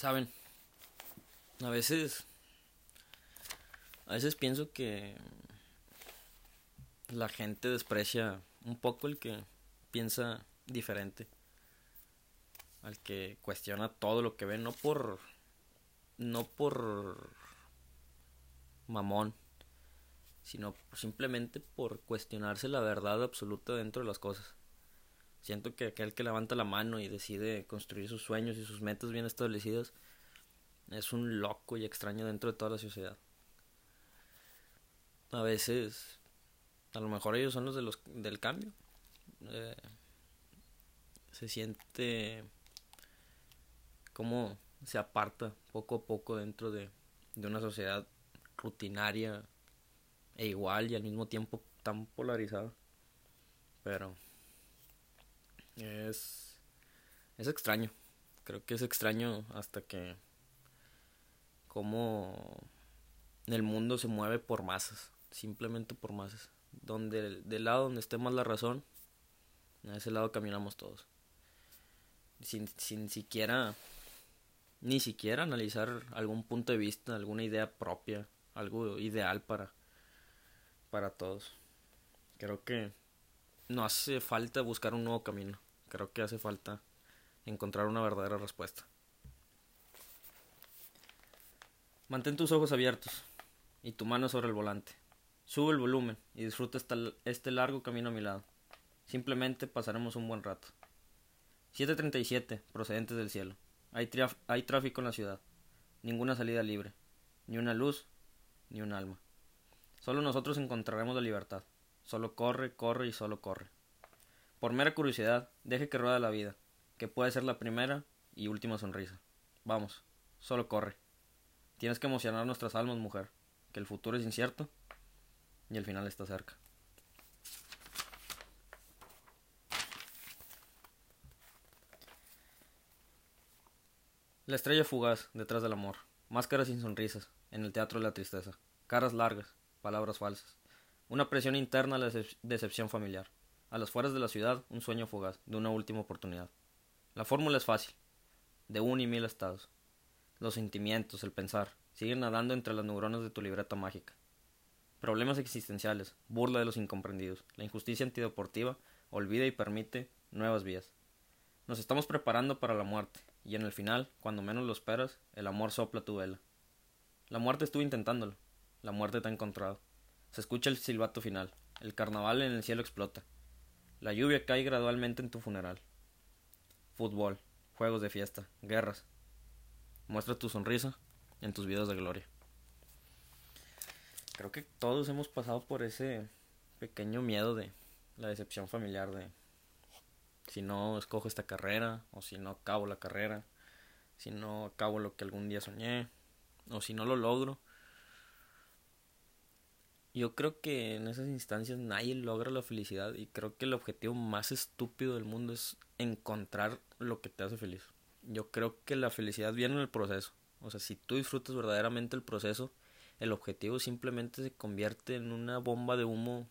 Saben, a veces, a veces pienso que la gente desprecia un poco el que piensa diferente, al que cuestiona todo lo que ve, no por, no por mamón, sino simplemente por cuestionarse la verdad absoluta dentro de las cosas. Siento que aquel que levanta la mano y decide construir sus sueños y sus metas bien establecidas es un loco y extraño dentro de toda la sociedad. A veces, a lo mejor ellos son los, de los del cambio. Eh, se siente como se aparta poco a poco dentro de, de una sociedad rutinaria e igual y al mismo tiempo tan polarizada. Pero es, es extraño. Creo que es extraño hasta que como el mundo se mueve por masas, simplemente por masas. Donde del lado donde esté más la razón, a ese lado caminamos todos. Sin, sin siquiera, ni siquiera analizar algún punto de vista, alguna idea propia, algo ideal para, para todos. Creo que no hace falta buscar un nuevo camino. Creo que hace falta encontrar una verdadera respuesta. Mantén tus ojos abiertos y tu mano sobre el volante. Sube el volumen y disfruta este largo camino a mi lado. Simplemente pasaremos un buen rato. 7.37, procedentes del cielo. Hay, hay tráfico en la ciudad. Ninguna salida libre. Ni una luz, ni un alma. Solo nosotros encontraremos la libertad. Solo corre, corre y solo corre. Por mera curiosidad, deje que rueda la vida, que puede ser la primera y última sonrisa. Vamos, solo corre. Tienes que emocionar nuestras almas, mujer, que el futuro es incierto y el final está cerca. La estrella fugaz detrás del amor, máscaras sin sonrisas, en el teatro de la tristeza, caras largas, palabras falsas, una presión interna a la decepción familiar, a las fueras de la ciudad un sueño fugaz, de una última oportunidad. La fórmula es fácil, de un y mil estados, los sentimientos, el pensar, siguen nadando entre las neuronas de tu libreta mágica. Problemas existenciales, burla de los incomprendidos, la injusticia antideportiva, olvida y permite nuevas vías. Nos estamos preparando para la muerte, y en el final, cuando menos lo esperas, el amor sopla tu vela. La muerte estuvo intentándolo, la muerte te ha encontrado. Se escucha el silbato final, el carnaval en el cielo explota. La lluvia cae gradualmente en tu funeral. Fútbol, juegos de fiesta, guerras, Muestra tu sonrisa en tus videos de gloria. Creo que todos hemos pasado por ese pequeño miedo de la decepción familiar de si no escojo esta carrera o si no acabo la carrera, si no acabo lo que algún día soñé o si no lo logro. Yo creo que en esas instancias nadie logra la felicidad y creo que el objetivo más estúpido del mundo es encontrar lo que te hace feliz yo creo que la felicidad viene en el proceso. O sea, si tú disfrutas verdaderamente el proceso, el objetivo simplemente se convierte en una bomba de humo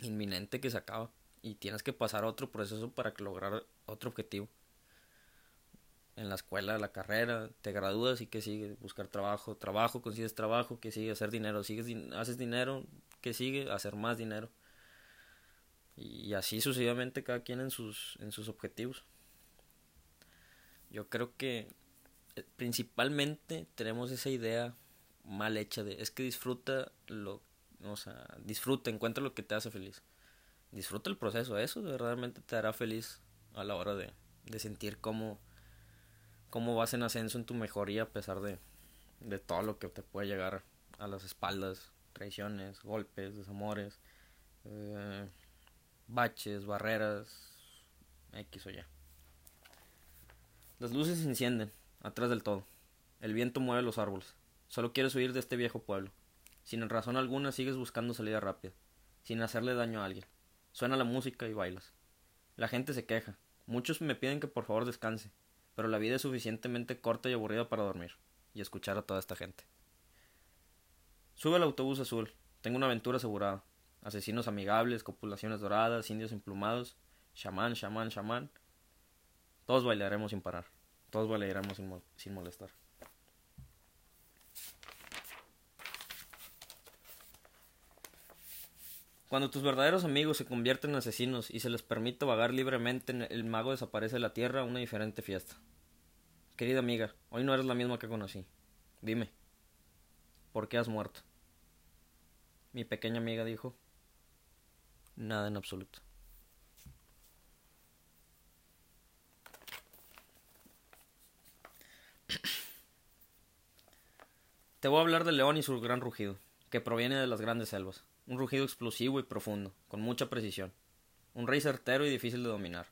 inminente que se acaba. Y tienes que pasar a otro proceso para lograr otro objetivo. En la escuela, la carrera, te gradúas y que sigue, buscar trabajo, trabajo, consigues trabajo, que sigue, hacer dinero, sigues, haces dinero, que sigue, hacer más dinero. Y así sucesivamente cada quien en sus, en sus objetivos. Yo creo que eh, principalmente tenemos esa idea mal hecha de es que disfruta lo, o sea, disfruta, encuentra lo que te hace feliz. Disfruta el proceso, eso verdaderamente te hará feliz a la hora de, de sentir cómo, cómo vas en ascenso en tu mejoría a pesar de, de todo lo que te puede llegar a las espaldas, traiciones, golpes, desamores, eh, baches, barreras, X o Y. Las luces se encienden, atrás del todo. El viento mueve los árboles. Solo quieres huir de este viejo pueblo. Sin razón alguna sigues buscando salida rápida, sin hacerle daño a alguien. Suena la música y bailas. La gente se queja. Muchos me piden que por favor descanse, pero la vida es suficientemente corta y aburrida para dormir y escuchar a toda esta gente. Sube al autobús azul. Tengo una aventura asegurada. Asesinos amigables, copulaciones doradas, indios emplumados, chamán, chamán, chamán. Todos bailaremos sin parar. Todos valiéramos sin, sin molestar. Cuando tus verdaderos amigos se convierten en asesinos y se les permite vagar libremente, el mago desaparece de la tierra a una diferente fiesta. Querida amiga, hoy no eres la misma que conocí. Dime, ¿por qué has muerto? Mi pequeña amiga dijo, nada en absoluto. Te voy a hablar del león y su gran rugido, que proviene de las grandes selvas. Un rugido explosivo y profundo, con mucha precisión. Un rey certero y difícil de dominar.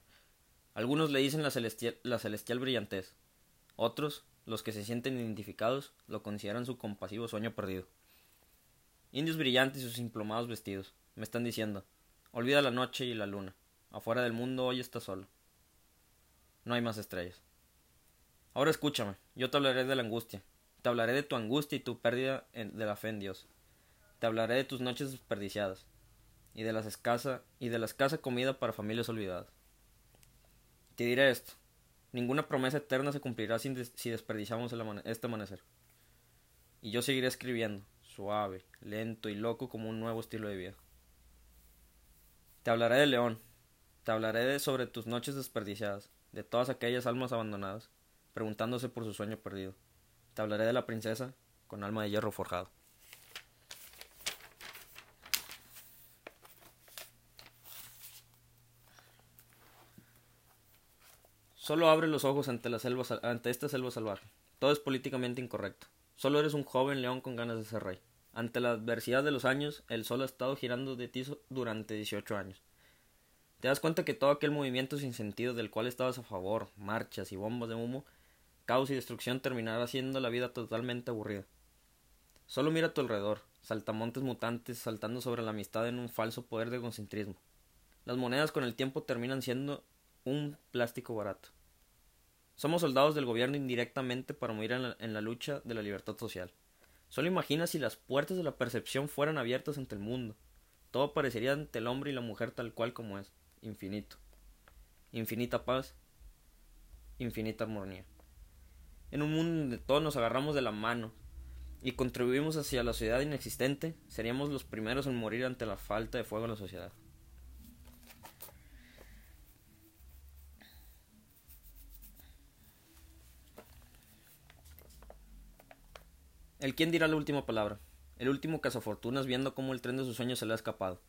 Algunos le dicen la celestial, la celestial brillantez. Otros, los que se sienten identificados, lo consideran su compasivo sueño perdido. Indios brillantes y sus implomados vestidos me están diciendo, olvida la noche y la luna. Afuera del mundo hoy está solo. No hay más estrellas. Ahora escúchame, yo te hablaré de la angustia, te hablaré de tu angustia y tu pérdida de la fe en Dios. Te hablaré de tus noches desperdiciadas y de, las escasa, y de la escasa comida para familias olvidadas. Te diré esto. Ninguna promesa eterna se cumplirá si desperdiciamos este amanecer. Y yo seguiré escribiendo, suave, lento y loco como un nuevo estilo de vida. Te hablaré de León, te hablaré de sobre tus noches desperdiciadas, de todas aquellas almas abandonadas, preguntándose por su sueño perdido te hablaré de la princesa con alma de hierro forjado. Solo abre los ojos ante, la selva, ante esta selva salvaje. Todo es políticamente incorrecto. Solo eres un joven león con ganas de ser rey. Ante la adversidad de los años, el sol ha estado girando de ti durante 18 años. Te das cuenta que todo aquel movimiento sin sentido del cual estabas a favor, marchas y bombas de humo, caos y destrucción terminará haciendo la vida totalmente aburrida. Solo mira a tu alrededor, saltamontes mutantes saltando sobre la amistad en un falso poder de concentrismo. Las monedas con el tiempo terminan siendo un plástico barato. Somos soldados del gobierno indirectamente para morir en la, lucha de la libertad social. Solo imagina si las puertas de la percepción fueran abiertas ante el mundo. Todo parecería ante el hombre y la mujer tal cual como es, infinito. Infinita paz, infinita armonía en un mundo donde todos nos agarramos de la mano y contribuimos hacia la sociedad inexistente, seríamos los primeros en morir ante la falta de fuego en la sociedad. El quién dirá la última palabra. El último cazafortunas viendo cómo el tren de sus sueños se le ha escapado.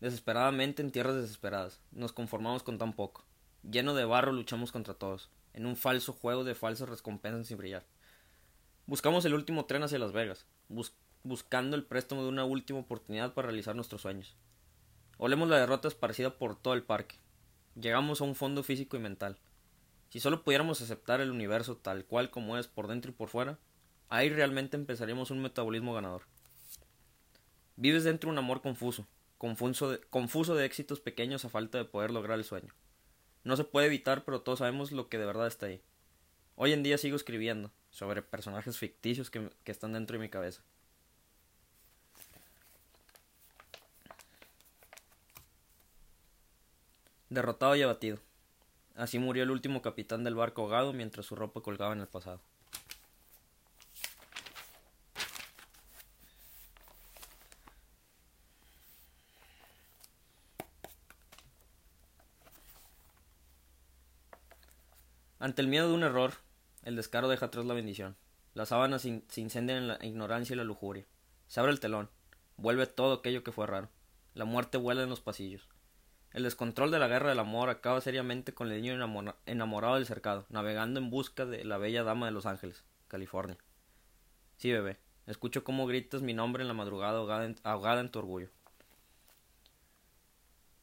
Desesperadamente en tierras desesperadas, nos conformamos con tan poco. Lleno de barro luchamos contra todos en un falso juego de falsas recompensas sin brillar. Buscamos el último tren hacia Las Vegas, buscando el préstamo de una última oportunidad para realizar nuestros sueños. Olemos la derrota esparcida por todo el parque. Llegamos a un fondo físico y mental. Si solo pudiéramos aceptar el universo tal cual como es por dentro y por fuera, ahí realmente empezaríamos un metabolismo ganador. Vives dentro un amor confuso, confuso de, confuso de éxitos pequeños a falta de poder lograr el sueño. No se puede evitar, pero todos sabemos lo que de verdad está ahí. Hoy en día sigo escribiendo sobre personajes ficticios que, que están dentro de mi cabeza. Derrotado y abatido. Así murió el último capitán del barco ahogado mientras su ropa colgaba en el pasado. Ante el miedo de un error, el descaro deja atrás la bendición. Las sábanas se incendian en la ignorancia y la lujuria. Se abre el telón. Vuelve todo aquello que fue raro. La muerte vuela en los pasillos. El descontrol de la guerra del amor acaba seriamente con el niño enamorado del cercado, navegando en busca de la bella dama de Los Ángeles, California. Sí, bebé, escucho cómo gritas mi nombre en la madrugada ahogada en tu orgullo.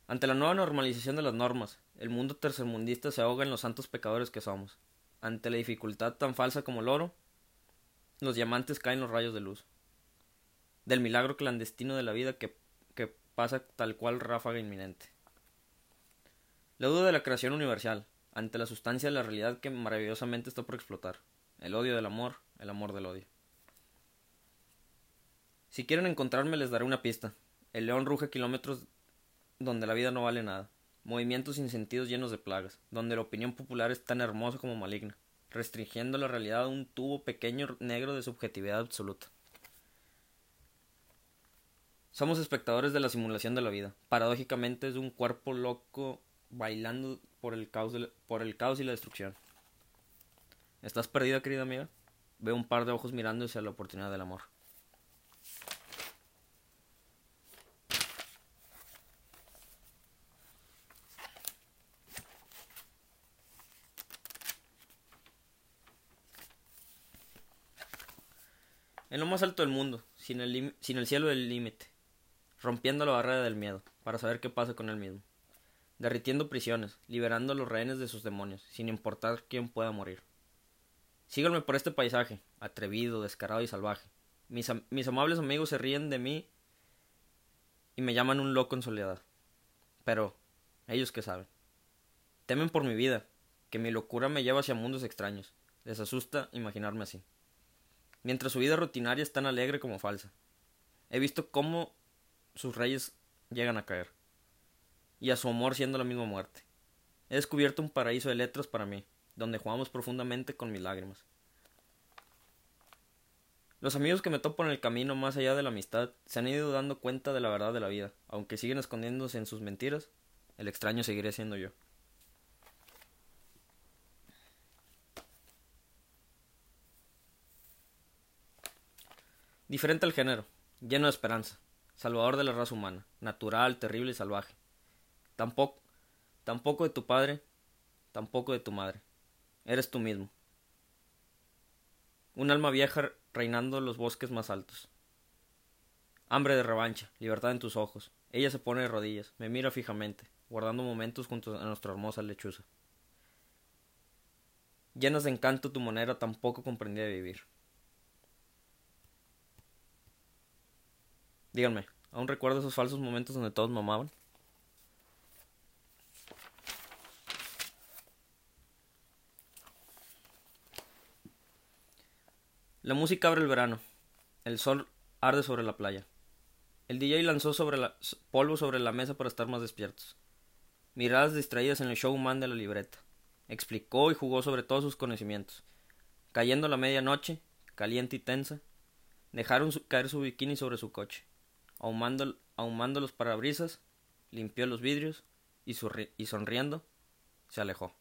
Ante la nueva normalización de las normas, el mundo tercermundista se ahoga en los santos pecadores que somos. Ante la dificultad tan falsa como el oro, los diamantes caen los rayos de luz. Del milagro clandestino de la vida que, que pasa tal cual ráfaga inminente. La duda de la creación universal, ante la sustancia de la realidad que maravillosamente está por explotar. El odio del amor, el amor del odio. Si quieren encontrarme les daré una pista. El león ruge kilómetros donde la vida no vale nada, movimientos sin sentidos llenos de plagas, donde la opinión popular es tan hermosa como maligna, restringiendo la realidad a un tubo pequeño negro de subjetividad absoluta. Somos espectadores de la simulación de la vida. Paradójicamente es un cuerpo loco bailando por el caos, por el caos y la destrucción. ¿Estás perdida, querida amiga? Veo un par de ojos mirando hacia la oportunidad del amor. En lo más alto del mundo, sin el, sin el cielo del límite, rompiendo la barrera del miedo, para saber qué pasa con él mismo, derritiendo prisiones, liberando a los rehenes de sus demonios, sin importar quién pueda morir. Síganme por este paisaje, atrevido, descarado y salvaje. Mis, mis amables amigos se ríen de mí y me llaman un loco en soledad. Pero, ellos qué saben. Temen por mi vida, que mi locura me lleva hacia mundos extraños. Les asusta imaginarme así mientras su vida rutinaria es tan alegre como falsa. He visto cómo sus reyes llegan a caer, y a su amor siendo la misma muerte. He descubierto un paraíso de letras para mí, donde jugamos profundamente con mis lágrimas. Los amigos que me topo en el camino más allá de la amistad se han ido dando cuenta de la verdad de la vida, aunque siguen escondiéndose en sus mentiras, el extraño seguiré siendo yo. Diferente al género, lleno de esperanza, salvador de la raza humana, natural, terrible y salvaje. Tampoco, tampoco de tu padre, tampoco de tu madre. Eres tú mismo. Un alma vieja reinando los bosques más altos. Hambre de revancha, libertad en tus ojos. Ella se pone de rodillas, me mira fijamente, guardando momentos junto a nuestra hermosa lechuza. Llenas de encanto tu manera tan poco comprendida de vivir. Díganme, ¿aún recuerdo esos falsos momentos donde todos mamaban? La música abre el verano. El sol arde sobre la playa. El DJ lanzó sobre la, polvo sobre la mesa para estar más despiertos. Miradas distraídas en el showman de la libreta. Explicó y jugó sobre todos sus conocimientos. Cayendo la medianoche, caliente y tensa, dejaron caer su bikini sobre su coche ahumando, los parabrisas, limpió los vidrios y, sonriendo se alejó.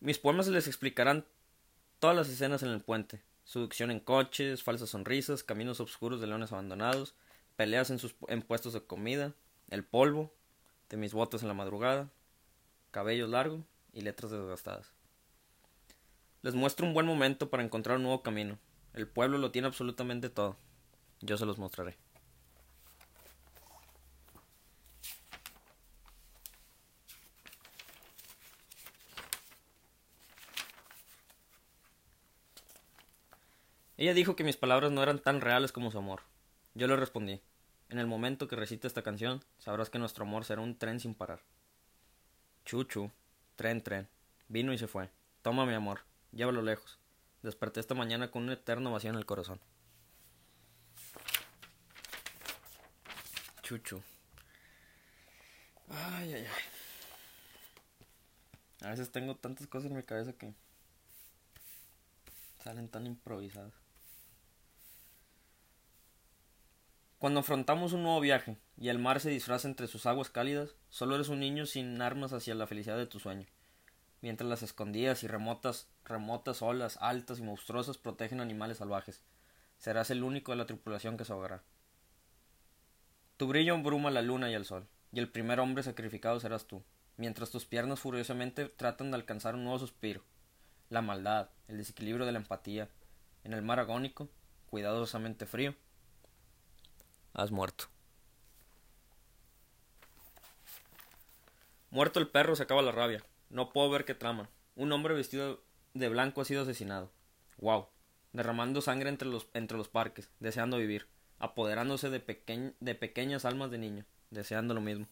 Mis poemas les explicarán todas las escenas en el puente, seducción en coches, falsas sonrisas, caminos oscuros de leones abandonados, peleas en, sus, en puestos de comida, el polvo de mis botas en la madrugada, cabello largo y letras desgastadas. Les muestro un buen momento para encontrar un nuevo camino. El pueblo lo tiene absolutamente todo. Yo se los mostraré. Ella dijo que mis palabras no eran tan reales como su amor. Yo le respondí, en el momento que recite esta canción, sabrás que nuestro amor será un tren sin parar. Chuchu, tren, tren, vino y se fue. Toma mi amor, llévalo lejos. Desperté esta mañana con un eterno vacío en el corazón. Chuchu. A veces tengo tantas cosas en mi cabeza que salen tan improvisadas. Cuando afrontamos un nuevo viaje y el mar se disfraza entre sus aguas cálidas, solo eres un niño sin armas hacia la felicidad de tu sueño. Mientras las escondidas y remotas, remotas olas altas y monstruosas protegen animales salvajes, serás el único de la tripulación que se ahogará. Tu brillo embruma la luna y el sol, y el primer hombre sacrificado serás tú, mientras tus piernas furiosamente tratan de alcanzar un nuevo suspiro. La maldad, el desequilibrio de la empatía, en el mar agónico, cuidadosamente frío, has muerto. Muerto el perro se acaba la rabia. No puedo ver qué trama. Un hombre vestido de blanco ha sido asesinado. Wow. Derramando sangre entre los, entre los parques, deseando vivir apoderándose de, de pequeñas almas de niño, deseando lo mismo.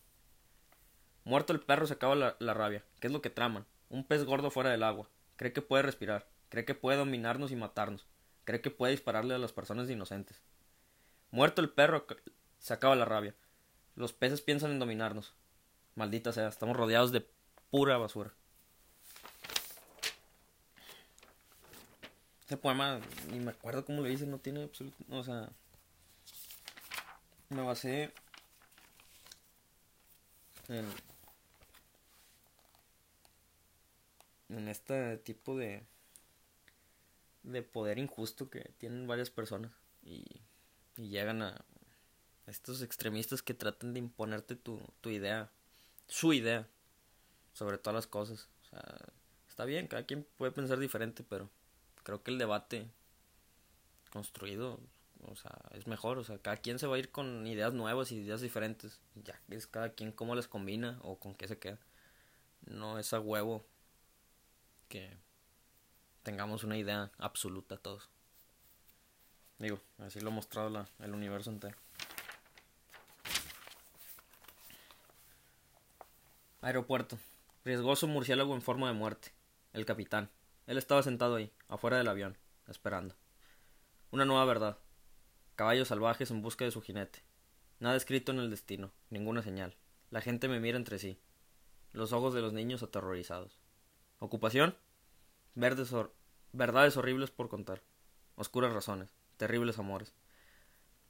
Muerto el perro se acaba la, la rabia. ¿Qué es lo que traman? Un pez gordo fuera del agua. Cree que puede respirar. Cree que puede dominarnos y matarnos. Cree que puede dispararle a las personas inocentes. Muerto el perro se acaba la rabia. Los peces piensan en dominarnos. Maldita sea, estamos rodeados de pura basura. Este poema, ni me acuerdo cómo lo hice, no tiene absoluto. O sea. Me basé. En. En este tipo de. De poder injusto que tienen varias personas. Y. Llegan a. Estos extremistas que tratan de imponerte tu, tu idea. Su idea. Sobre todas las cosas. O sea. Está bien, cada quien puede pensar diferente, pero creo que el debate construido, o sea, es mejor, o sea, cada quien se va a ir con ideas nuevas y ideas diferentes, ya es cada quien cómo les combina o con qué se queda. No es a huevo que tengamos una idea absoluta todos. Digo, así lo ha mostrado la, el universo entero. Aeropuerto. Riesgoso murciélago en forma de muerte. El capitán. Él estaba sentado ahí, afuera del avión, esperando. Una nueva verdad. Caballos salvajes en busca de su jinete. Nada escrito en el destino, ninguna señal. La gente me mira entre sí. Los ojos de los niños aterrorizados. ¿Ocupación? Verdades horribles por contar. Oscuras razones. Terribles amores.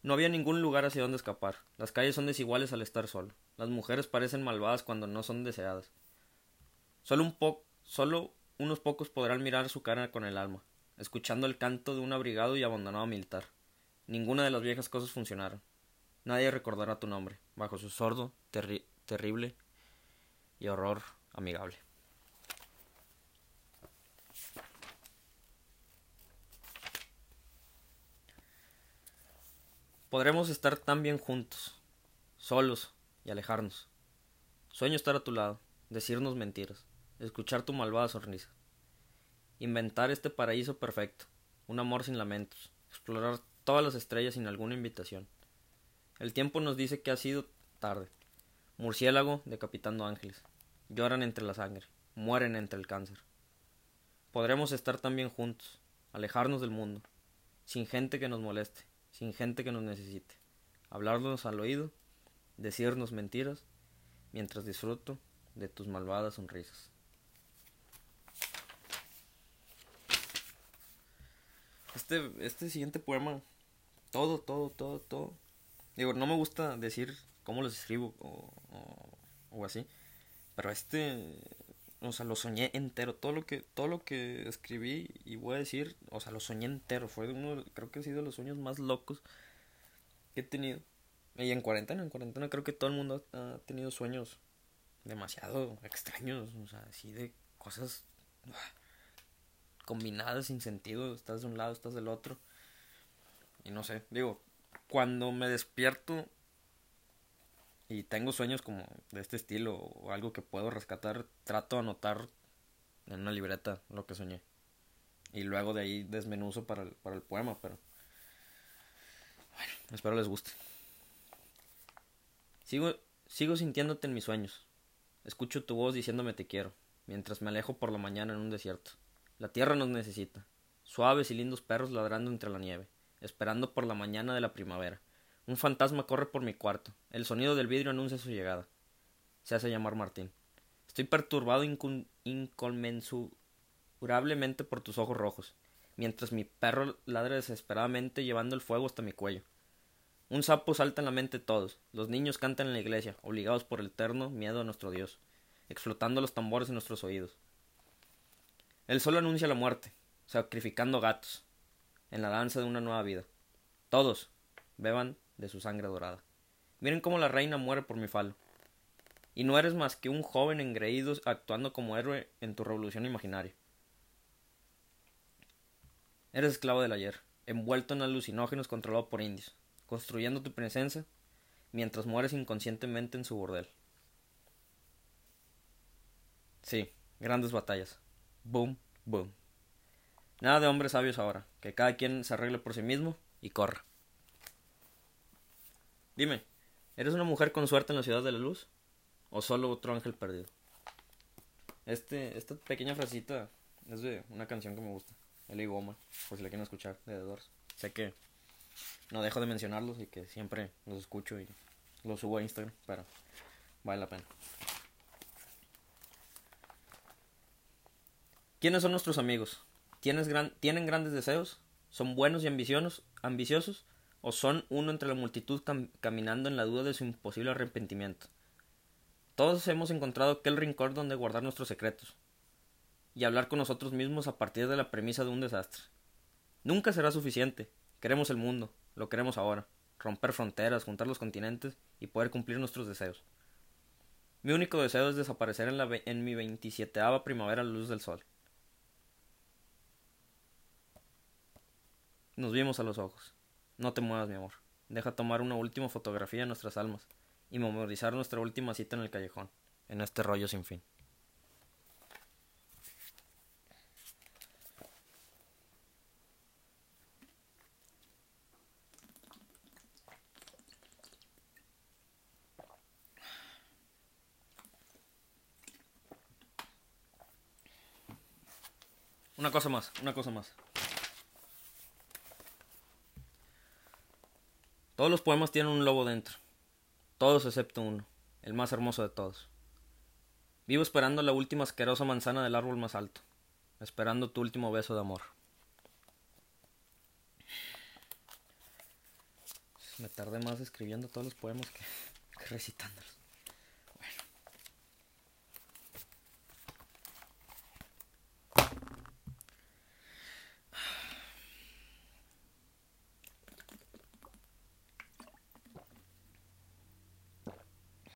No había ningún lugar hacia donde escapar. Las calles son desiguales al estar solo. Las mujeres parecen malvadas cuando no son deseadas. Solo un poco, solo unos pocos podrán mirar su cara con el alma, escuchando el canto de un abrigado y abandonado militar. Ninguna de las viejas cosas funcionaron. Nadie recordará tu nombre, bajo su sordo, terrible y horror amigable. Podremos estar tan bien juntos, solos y alejarnos. Sueño estar a tu lado, decirnos mentiras escuchar tu malvada sonrisa. Inventar este paraíso perfecto, un amor sin lamentos, explorar todas las estrellas sin alguna invitación. El tiempo nos dice que ha sido tarde. Murciélago decapitando ángeles. Lloran entre la sangre, mueren entre el cáncer. Podremos estar también juntos, alejarnos del mundo, sin gente que nos moleste, sin gente que nos necesite, hablarnos al oído, decirnos mentiras, mientras disfruto de tus malvadas sonrisas. Este, este siguiente poema, todo, todo, todo, todo. Digo, no me gusta decir cómo los escribo o, o, así, pero este, o sea, lo soñé entero. Todo lo que, todo lo que escribí y voy a decir, o sea, lo soñé entero. Fue uno, creo que ha sido de los sueños más locos que he tenido. Y en cuarentena, en cuarentena creo que todo el mundo ha tenido sueños demasiado extraños, o sea, así de cosas combinadas sin sentido, estás de un lado, estás del otro. Y no sé, digo, cuando me despierto y tengo sueños como de este estilo o algo que puedo rescatar, trato de anotar en una libreta lo que soñé. Y luego de ahí desmenuzo para el, para el poema, pero bueno, espero les guste. Sigo, sigo sintiéndote en mis sueños. Escucho tu voz diciéndome te quiero, mientras me alejo por la mañana en un desierto. La tierra nos necesita. Suaves y lindos perros ladrando entre la nieve, esperando por la mañana de la primavera. Un fantasma corre por mi cuarto. El sonido del vidrio anuncia su llegada. Se hace llamar Martín. Estoy perturbado inconmensurablemente por tus ojos rojos, mientras mi perro ladra desesperadamente llevando el fuego hasta mi cuello. Un sapo salta en la mente de todos. Los niños cantan en la iglesia, obligados por el eterno miedo a nuestro Dios, explotando los tambores en nuestros oídos. El sol anuncia la muerte, sacrificando gatos, en la danza de una nueva vida. Todos beban de su sangre dorada. Miren cómo la reina muere por mi falo. Y no eres más que un joven engreído actuando como héroe en tu revolución imaginaria. Eres esclavo del ayer, envuelto en alucinógenos controlado por indios, construyendo tu presencia mientras mueres inconscientemente en su bordel. Sí, grandes batallas. Boom, boom. Nada de hombres sabios ahora, que cada quien se arregle por sí mismo y corra. Dime, ¿eres una mujer con suerte en la ciudad de la luz? ¿O solo otro ángel perdido? Este, esta pequeña frasita es de una canción que me gusta, El Goma, por si la quieren escuchar, de The Doors. Sé que no dejo de mencionarlos y que siempre los escucho y los subo a Instagram, pero vale la pena. ¿Quiénes son nuestros amigos? ¿Tienes gran, ¿Tienen grandes deseos? ¿Son buenos y ambiciosos? ambiciosos? ¿O son uno entre la multitud caminando en la duda de su imposible arrepentimiento? Todos hemos encontrado aquel rincón donde guardar nuestros secretos y hablar con nosotros mismos a partir de la premisa de un desastre. Nunca será suficiente. Queremos el mundo, lo queremos ahora, romper fronteras, juntar los continentes y poder cumplir nuestros deseos. Mi único deseo es desaparecer en, la en mi veintisieteava primavera a la luz del sol. Nos vimos a los ojos. No te muevas, mi amor. Deja tomar una última fotografía de nuestras almas y memorizar nuestra última cita en el callejón, en este rollo sin fin. Una cosa más, una cosa más. Todos los poemas tienen un lobo dentro. Todos excepto uno, el más hermoso de todos. Vivo esperando la última asquerosa manzana del árbol más alto, esperando tu último beso de amor. Me tardé más escribiendo todos los poemas que, recitándolos.